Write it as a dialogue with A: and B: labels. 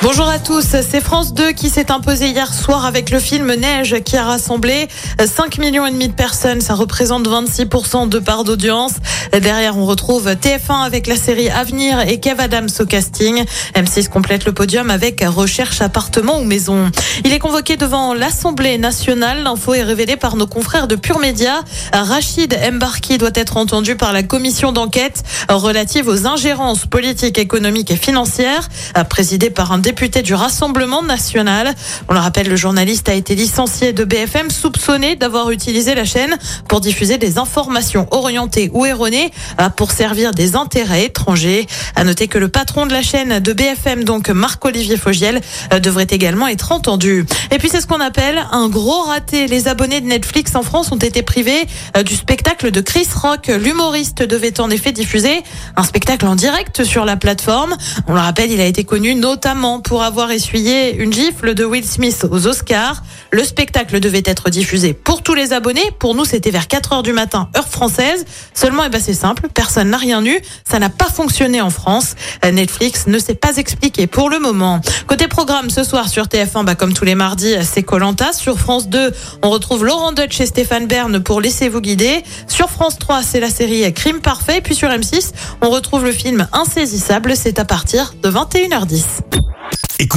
A: Bonjour à tous, c'est France 2 qui s'est imposé hier soir avec le film Neige qui a rassemblé 5 millions et demi de personnes, ça représente 26% de part d'audience. Derrière, on retrouve TF1 avec la série Avenir et Kev Adams au casting. M6 complète le podium avec Recherche appartement ou maison. Il est convoqué devant l'Assemblée nationale. L'info est révélée par nos confrères de Pure Média. Rachid Mbarki doit être entendu par la commission d'enquête relative aux ingérences politiques, économiques et financières, présidée par un député du Rassemblement national. On le rappelle, le journaliste a été licencié de BFM soupçonné d'avoir utilisé la chaîne pour diffuser des informations orientées ou erronées euh, pour servir des intérêts étrangers. À noter que le patron de la chaîne de BFM, donc Marc-Olivier Fogiel, euh, devrait également être entendu. Et puis c'est ce qu'on appelle un gros raté. Les abonnés de Netflix en France ont été privés euh, du spectacle de Chris Rock. L'humoriste devait en effet diffuser un spectacle en direct sur la plateforme. On le rappelle, il a été connu notamment pour avoir essuyé une gifle de Will Smith aux Oscars. Le spectacle devait être diffusé pour tous les abonnés. Pour nous, c'était vers 4 heures du matin, heure française. Seulement, eh ben, c'est simple. Personne n'a rien eu. Ça n'a pas fonctionné en France. Netflix ne s'est pas expliqué pour le moment. Côté programme, ce soir sur TF1, bah, comme tous les mardis, c'est Colanta. Sur France 2, on retrouve Laurent Dutch et Stéphane Bern pour Laissez-vous guider. Sur France 3, c'est la série Crime Parfait. Puis sur M6, on retrouve le film Insaisissable. C'est à partir de 21h10.